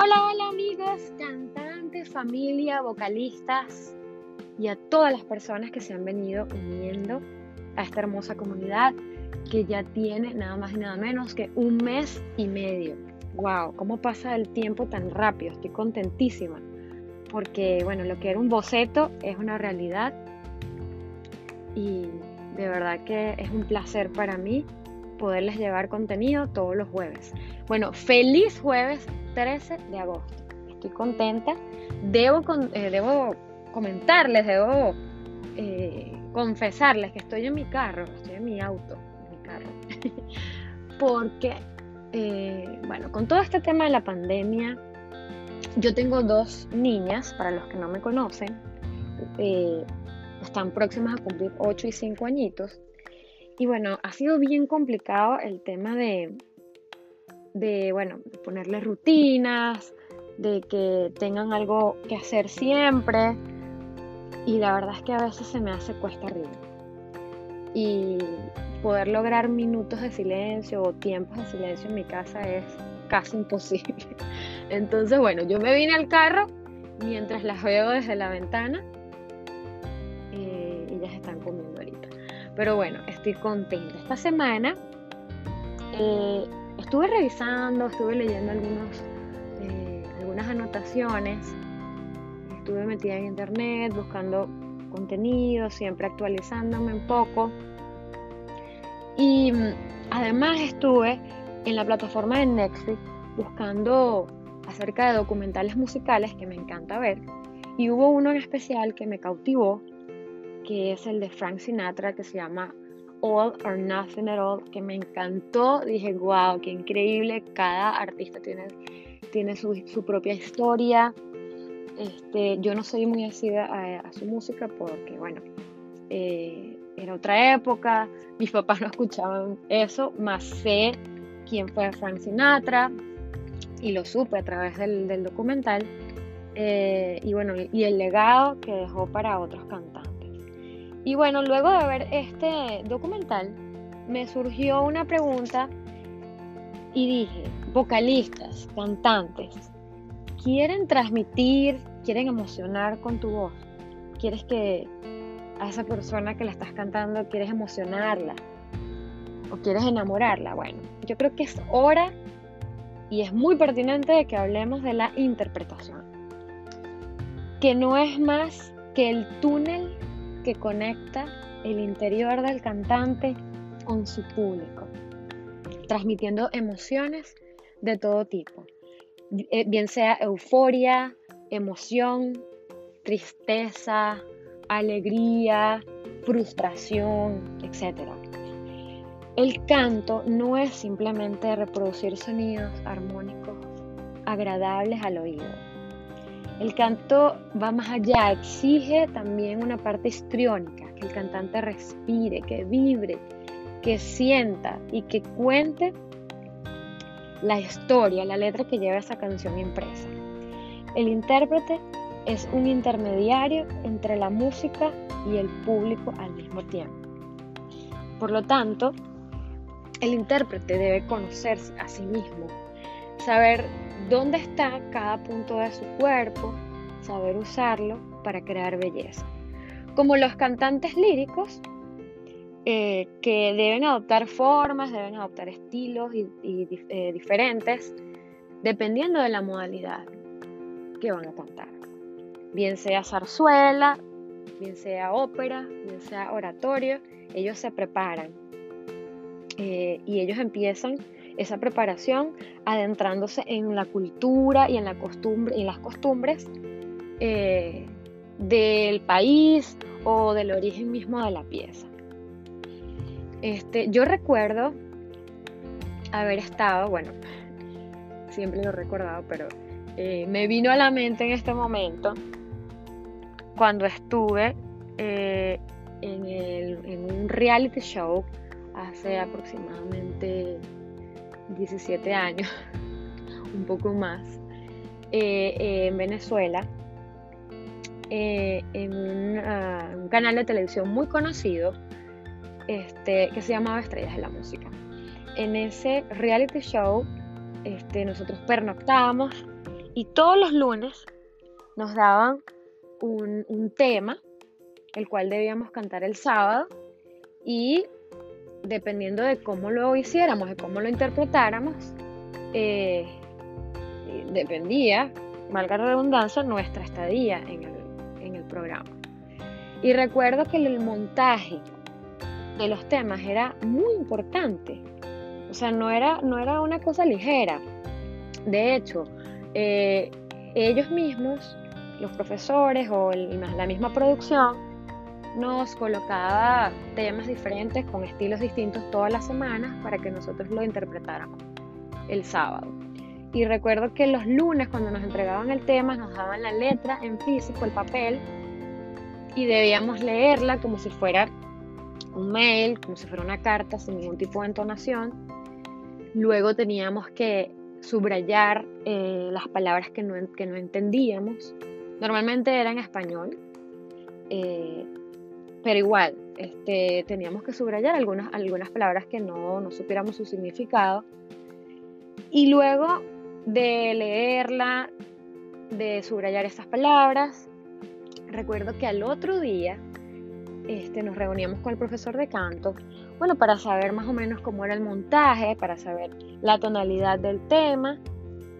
Hola, hola amigos, cantantes, familia, vocalistas y a todas las personas que se han venido uniendo a esta hermosa comunidad que ya tiene nada más y nada menos que un mes y medio. ¡Wow! ¿Cómo pasa el tiempo tan rápido? Estoy contentísima porque, bueno, lo que era un boceto es una realidad y de verdad que es un placer para mí poderles llevar contenido todos los jueves. Bueno, feliz jueves 13 de agosto. Estoy contenta. Debo, eh, debo comentarles, debo eh, confesarles que estoy en mi carro, estoy en mi auto, en mi carro. Porque, eh, bueno, con todo este tema de la pandemia, yo tengo dos niñas, para los que no me conocen, están próximas a cumplir 8 y 5 añitos. Y bueno, ha sido bien complicado el tema de, de bueno, ponerles rutinas, de que tengan algo que hacer siempre. Y la verdad es que a veces se me hace cuesta arriba. Y poder lograr minutos de silencio o tiempos de silencio en mi casa es casi imposible. Entonces, bueno, yo me vine al carro mientras las veo desde la ventana Pero bueno, estoy contenta. Esta semana eh, estuve revisando, estuve leyendo algunos, eh, algunas anotaciones, estuve metida en internet buscando contenido, siempre actualizándome un poco. Y mm, además estuve en la plataforma de Netflix buscando acerca de documentales musicales que me encanta ver. Y hubo uno en especial que me cautivó que es el de Frank Sinatra, que se llama All or Nothing at All, que me encantó. Dije, wow, qué increíble. Cada artista tiene, tiene su, su propia historia. Este, yo no soy muy así a, su música porque, bueno, eh, era otra época, mis papás no escuchaban eso, más sé quién fue Frank Sinatra y lo supe a través del, del documental. Eh, y bueno, y el legado que dejó para otros cantantes. Y bueno, luego de ver este documental, me surgió una pregunta y dije, vocalistas, cantantes, ¿quieren transmitir, quieren emocionar con tu voz? ¿Quieres que a esa persona que la estás cantando, quieres emocionarla? ¿O quieres enamorarla? Bueno, yo creo que es hora y es muy pertinente de que hablemos de la interpretación. Que no es más que el túnel que conecta el interior del cantante con su público, transmitiendo emociones de todo tipo, eh, bien sea euforia, emoción, tristeza, alegría, frustración, etc. El canto no es simplemente reproducir sonidos armónicos agradables al oído el canto va más allá, exige también una parte histriónica, que el cantante respire, que vibre, que sienta y que cuente la historia, la letra que lleva esa canción impresa. El intérprete es un intermediario entre la música y el público al mismo tiempo. Por lo tanto, el intérprete debe conocerse a sí mismo, saber dónde está cada punto de su cuerpo, saber usarlo para crear belleza. Como los cantantes líricos, eh, que deben adoptar formas, deben adoptar estilos eh, diferentes, dependiendo de la modalidad que van a cantar. Bien sea zarzuela, bien sea ópera, bien sea oratorio, ellos se preparan eh, y ellos empiezan esa preparación adentrándose en la cultura y en, la costumbre, y las costumbres eh, del país o del origen mismo de la pieza. Este, yo recuerdo haber estado, bueno, siempre lo he recordado, pero eh, me vino a la mente en este momento cuando estuve eh, en, en un reality show hace aproximadamente 17 años, un poco más, eh, en Venezuela, eh, en un, canal de televisión muy conocido este, que se llamaba Estrellas de la Música. En ese reality show este, nosotros pernoctábamos Y todos los lunes nos daban un, tema, el cual debíamos cantar el sábado, y dependiendo de cómo lo hiciéramos, de cómo lo interpretáramos, eh, dependía, valga la redundancia, nuestra estadía en el, en el programa. Y recuerdo que el montaje de los temas era muy importante. O sea, no era, no era una cosa ligera. De hecho, eh, ellos mismos, los profesores o la misma producción, nos colocaba temas diferentes con estilos distintos todas las semanas para que nosotros lo interpretáramos el sábado. Y recuerdo que los lunes cuando nos entregaban el tema nos daban la letra en físico, el papel, y debíamos leerla como si fuera un mail, como si fuera una carta sin ningún tipo de entonación. Luego teníamos que subrayar eh, las palabras que no, que no, entendíamos. Normalmente era en español, eh, pero igual este, teníamos que subrayar algunas, palabras que no, no supiéramos su significado. Y luego de leerla, de subrayar esas palabras, recuerdo que al otro día este, nos reuníamos con el profesor de canto, bueno, para saber más o menos cómo era el montaje, para saber la tonalidad del tema,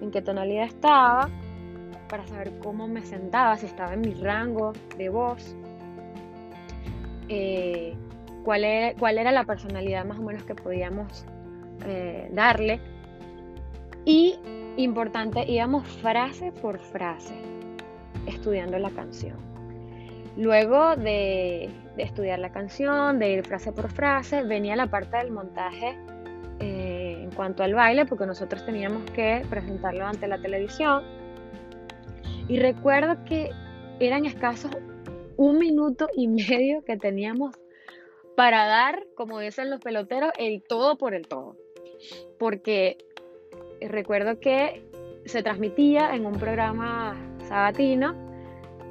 en qué tonalidad estaba, para saber cómo me sentaba, si estaba en mi rango de voz, eh, cuál, era, cuál, era, la personalidad más o menos que podíamos eh, darle. Y importante, íbamos frase por frase estudiando la canción. Luego de, estudiar la canción, de ir frase por frase, venía la parte del montaje eh, en cuanto al baile, porque nosotros teníamos que presentarlo ante la televisión. Y recuerdo que eran escasos un minuto y medio que teníamos para dar, como dicen los peloteros, el todo por el todo. Porque recuerdo que se transmitía en un programa sabatino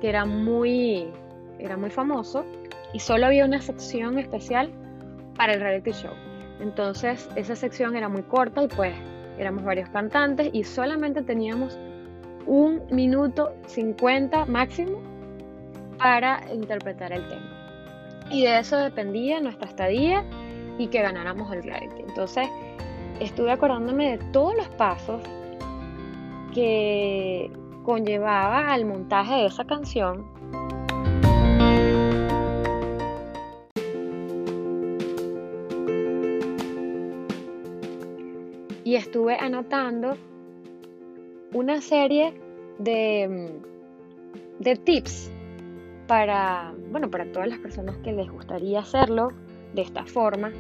que era muy era muy famoso y solo había una sección especial para el reality show. Entonces esa sección era muy corta y pues éramos varios cantantes y solamente teníamos un minuto 50 máximo para interpretar el tema. Y de eso dependía nuestra estadía y que ganáramos el reality. Entonces estuve acordándome de todos los pasos que conllevaba al montaje de esa canción y estuve anotando una serie de, mm, de tips para, bueno, para todas las personas que les gustaría hacerlo de esta forma,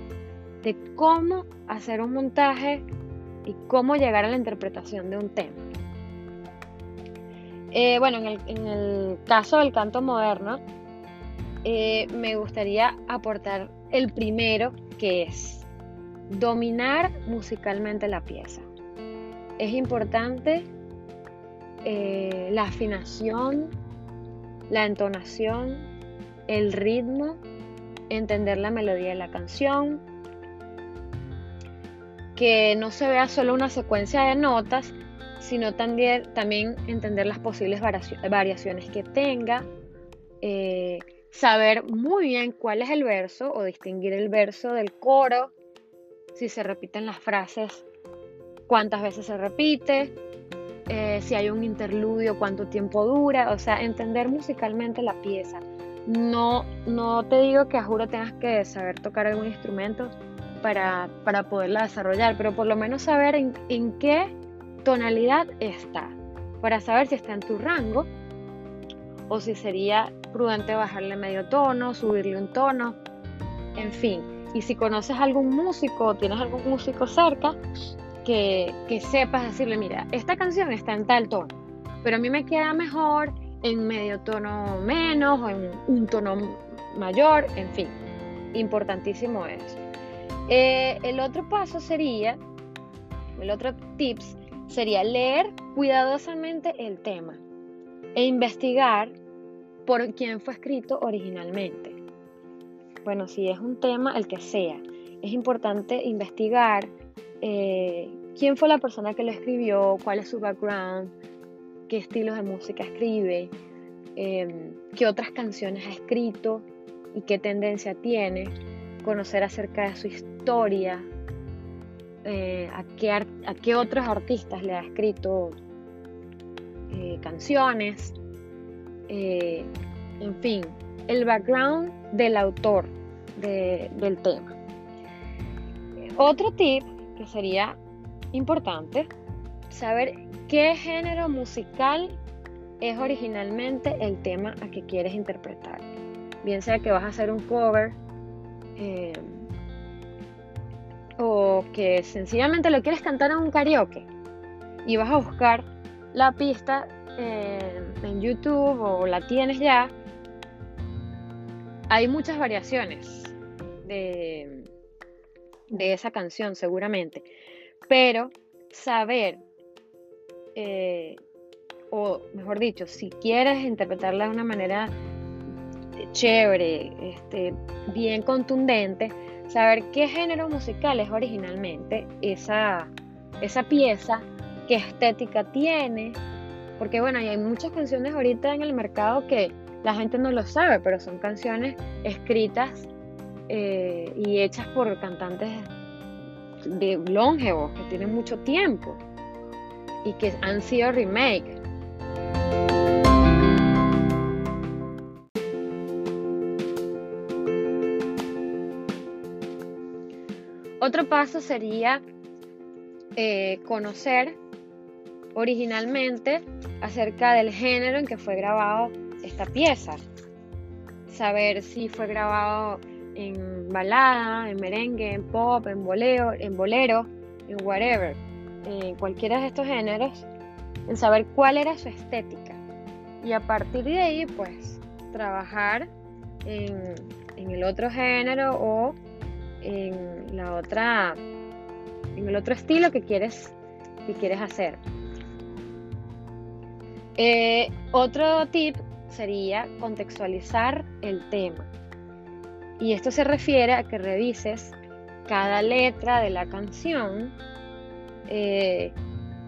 de cómo hacer un montaje y cómo llegar a la interpretación de un tema. Eh, bueno, en el, en el, caso del canto moderno, eh, me gustaría aportar el primero, que es dominar musicalmente la pieza. Es importante eh, la afinación, la entonación, el ritmo, entender la melodía de la canción, que no se vea solo una secuencia de notas, sino también, entender las posibles variaciones que tenga, eh, saber muy bien cuál es el verso o distinguir el verso del coro, si se repiten las frases, cuántas veces se repite, eh, si hay un interludio, cuánto tiempo dura, o sea, entender musicalmente la pieza. No, no te digo que a juro tengas que saber tocar algún instrumento para, para poderla desarrollar, pero por lo menos saber en, en qué tonalidad está, para saber si está en tu rango o si sería prudente bajarle medio tono, subirle un tono, en fin y si conoces algún músico o tienes algún músico cerca, que, sepas decirle, mira, esta canción está en tal tono, pero a mí me queda mejor en medio tono menos o en un tono mayor, en fin, importantísimo eso. Eh, el otro paso sería, el otro tips sería leer cuidadosamente el tema e investigar por quién fue escrito originalmente bueno, si es un tema, el que sea, es importante investigar eh, quién fue la persona que lo escribió, cuál es su background, qué estilos de música escribe, em, qué otras canciones ha escrito y qué tendencia tiene, conocer acerca de su historia, eh, a, qué a, qué otros artistas le ha escrito eh, canciones, eh, en fin, el background del autor del tema. Otro tip que sería importante, saber qué género musical es originalmente el tema a que quieres interpretar. Bien sea que vas a hacer un cover eh, o que sencillamente lo quieres cantar en un karaoke y vas a buscar la pista en YouTube o la tienes ya, hay muchas variaciones de, de esa canción seguramente, pero saber, eh, o mejor dicho, si quieres interpretarla de una manera chévere, este, bien contundente, saber qué género musical es originalmente esa, esa pieza, qué estética tiene, porque bueno, hay muchas canciones ahorita en el mercado que la gente no lo sabe, pero son canciones escritas eh, y hechas por cantantes de longevos que tienen mucho tiempo y que han sido remake. Otro paso sería eh, conocer originalmente acerca del género en que fue grabado esta pieza. Saber si fue grabado en balada, en merengue, en pop, en bolero, en bolero, en whatever, en cualquiera de estos géneros, en saber cuál era su estética. Y a partir de ahí, pues, trabajar en, en el otro género o en la otra, en el otro estilo que quieres, que quieres hacer. Eh, otro tip sería contextualizar el tema. Y esto se refiere a que revises cada letra de la canción, eh,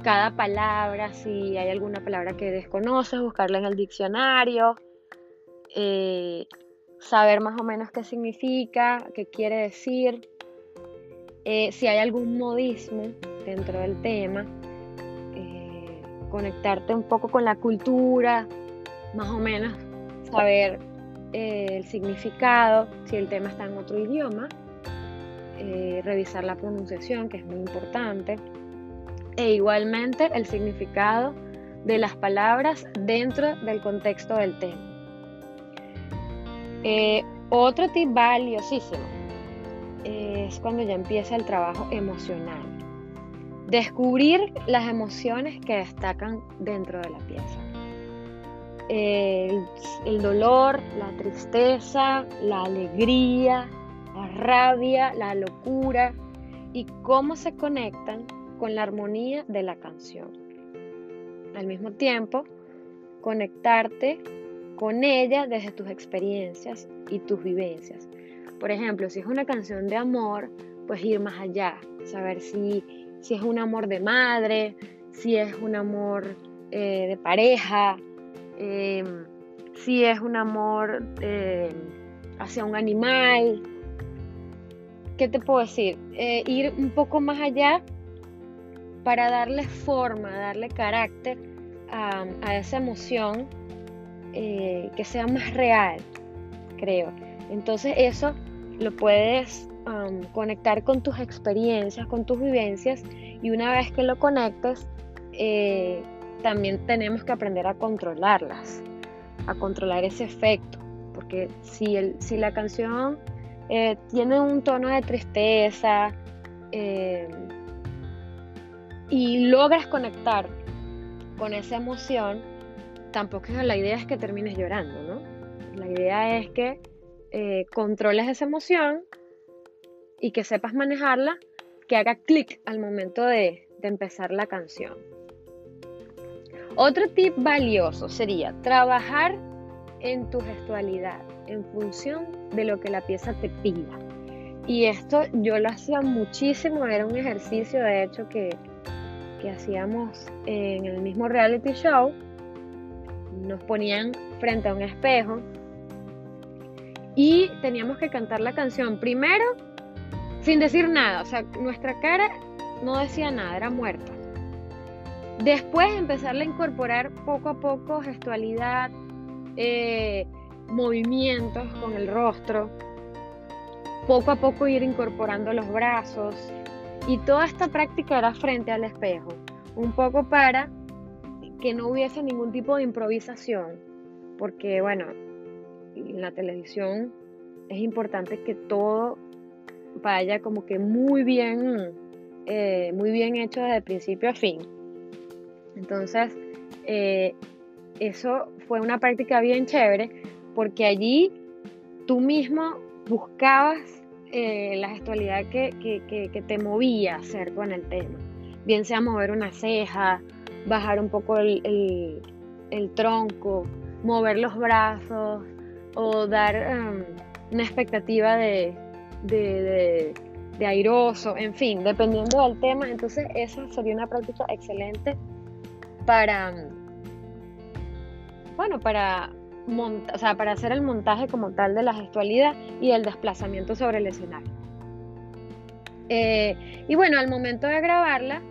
cada palabra, si hay alguna palabra que desconoces, buscarla en el diccionario, eh, saber más o menos qué significa, qué quiere decir, si hay algún modismo dentro del tema conectarte un poco con la cultura, más o menos saber eh, el significado, si el tema está en otro idioma, eh, revisar la pronunciación, que es muy importante, e igualmente el significado de las palabras dentro del contexto del tema. Eh, otro tip valiosísimo es cuando ya empieza el trabajo emocional. Descubrir las emociones que destacan dentro de la pieza. El, dolor, la tristeza, la alegría, la rabia, la locura y cómo se conectan con la armonía de la canción. Al mismo tiempo, conectarte con ella desde tus experiencias y tus vivencias. Por ejemplo, si es una canción de amor, pues ir más allá, saber si si es un amor de madre, si es un amor eh, de pareja, em, si es un amor eh, hacia un animal. ¿Qué te puedo decir? Eh, ir un poco más allá para darle forma, darle carácter a, esa emoción que sea más real, creo. Entonces eso lo puedes conectar con tus experiencias, con tus vivencias y una vez que lo conectes, eh, también tenemos que aprender a controlarlas, a controlar ese efecto, porque si, el, si la canción eh, tiene un tono de tristeza eh, y logras conectar con esa emoción, tampoco la idea es que termines llorando, ¿no? La idea es que controles esa emoción y que sepas manejarla, que haga clic al momento de, empezar la canción. Otro tip valioso sería trabajar en tu gestualidad en función de lo que la pieza te pida. Y esto yo lo hacía muchísimo, era un ejercicio de hecho que, que hacíamos en el mismo reality show nos ponían frente a un espejo y teníamos que cantar la canción primero sin decir nada, o sea, nuestra cara no decía nada, era muerta. Después empezarle a incorporar poco a poco gestualidad, eh, movimientos con el rostro, poco a poco ir incorporando los brazos y toda esta práctica era frente al espejo, un poco para que no hubiese ningún tipo de improvisación, porque bueno, en la televisión es importante que todo vaya como que muy bien, eh, muy bien hecho desde principio a fin. Entonces, eh, eso fue una práctica bien chévere porque allí tú mismo buscabas eh, la gestualidad que, que, te movía a hacer con el tema. Bien sea mover una ceja, bajar un poco el, tronco, mover los brazos o dar em, una expectativa de, de, de, airoso, en fin, dependiendo del tema. Entonces, esa sería una práctica excelente para, bueno, para, o sea, para hacer el montaje como tal de la gestualidad y el desplazamiento sobre el escenario. Eh, y bueno, al momento de grabarla,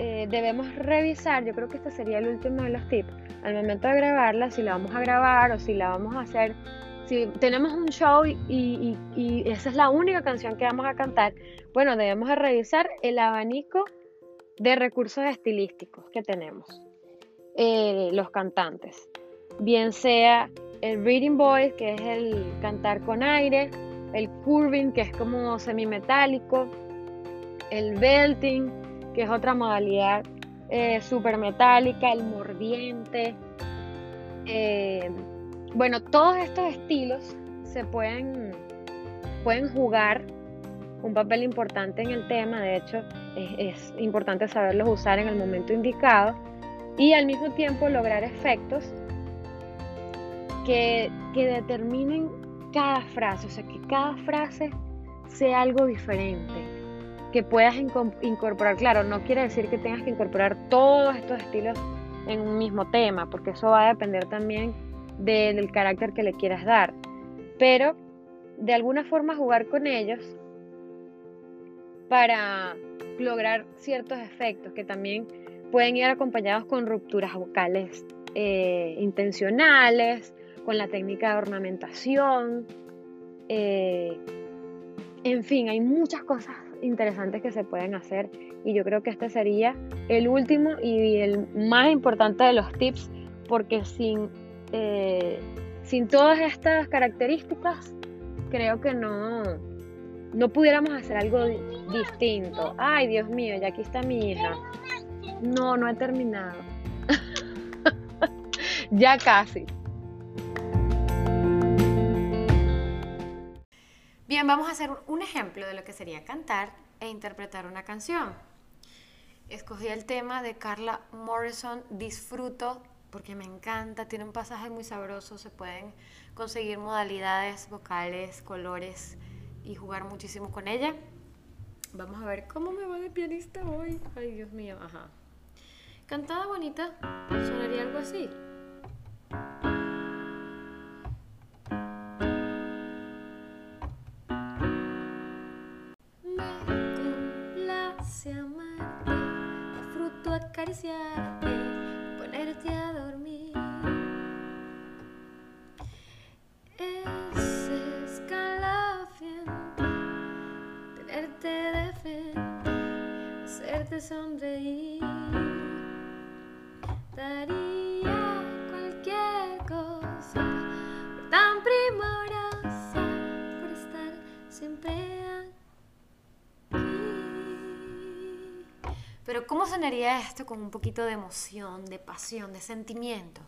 eh, debemos revisar, yo creo que este sería el último de los tips, al momento de grabarla, si la vamos a grabar o si la vamos a hacer, si tenemos un show y, esa es la única canción que vamos a cantar, bueno, debemos revisar el abanico de recursos estilísticos que tenemos, eh, los cantantes. Bien sea el reading voice, que es el cantar con aire, el curving, que es como semimetálico, el belting, que es otra modalidad eh, super metálica, el mordiente. Eh, bueno, todos estos estilos se pueden, pueden jugar un papel importante en el tema, de hecho es, importante saberlos usar en el momento indicado y al mismo tiempo lograr efectos que, que determinen cada frase, o sea, que cada frase sea algo diferente, que puedas incorporar, claro, no quiere decir que tengas que incorporar todos estos estilos en un mismo tema, porque eso va a depender también del carácter que le quieras dar, pero de alguna forma jugar con ellos para lograr ciertos efectos que también pueden ir acompañados con rupturas vocales eh, intencionales, con la técnica de ornamentación. Eh, en fin, hay muchas cosas interesantes que se pueden hacer y yo creo que este sería el último y el más importante de los tips porque sin, eh, sin todas estas características creo que no, no pudiéramos hacer algo distinto. Ay, Dios mío, ya aquí está mi hija. No, no he terminado. ya casi. Bien, vamos a hacer un ejemplo de lo que sería cantar e interpretar una canción. Escogí el tema de Carla Morrison, Disfruto, porque me encanta, tiene un pasaje muy sabroso, se pueden conseguir modalidades vocales, colores y jugar muchísimo con ella. Vamos a ver cómo me va de pianista hoy. Ay, Dios mío, ajá. Cantada bonita, sonaría algo así. Me complace amarte, disfruto acariciarte, ponerte a Pero ¿cómo sonaría esto con un poquito de emoción, de pasión, de sentimiento?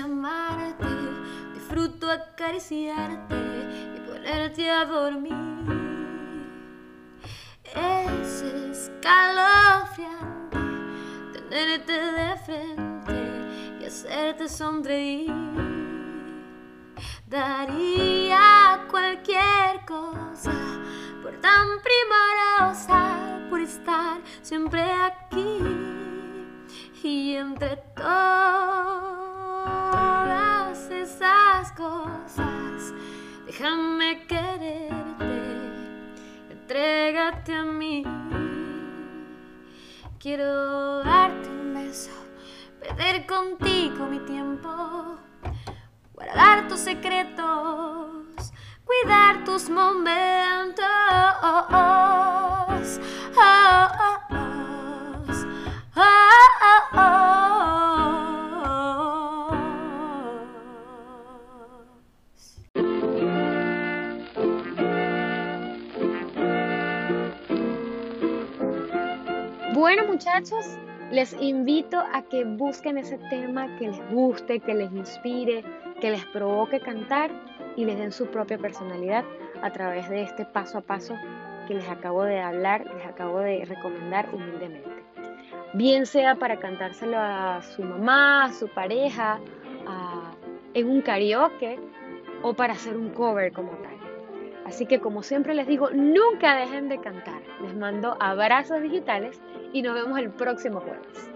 amarte, disfruto acariciarte y ponerte a dormir. Es escalofriante tenerte de frente y hacerte sonreír. Daría cualquier cosa por tan primorosa, por estar siempre aquí y entre todas esas cosas. Déjame quererte, entrégate a mí. Quiero darte perder contigo mi tiempo, guardar tus secretos, cuidar tus momentos. Bueno muchachos, les invito a que busquen ese tema que les guste, que les inspire, que les provoque cantar y les den su propia personalidad a través de este paso a paso que les acabo de hablar, les acabo de recomendar humildemente. Bien sea para cantárselo a su mamá, a su pareja, en un karaoke o para hacer un cover como tal. Así que como siempre les digo, nunca dejen de cantar. Les mando abrazos digitales y nos vemos el próximo jueves.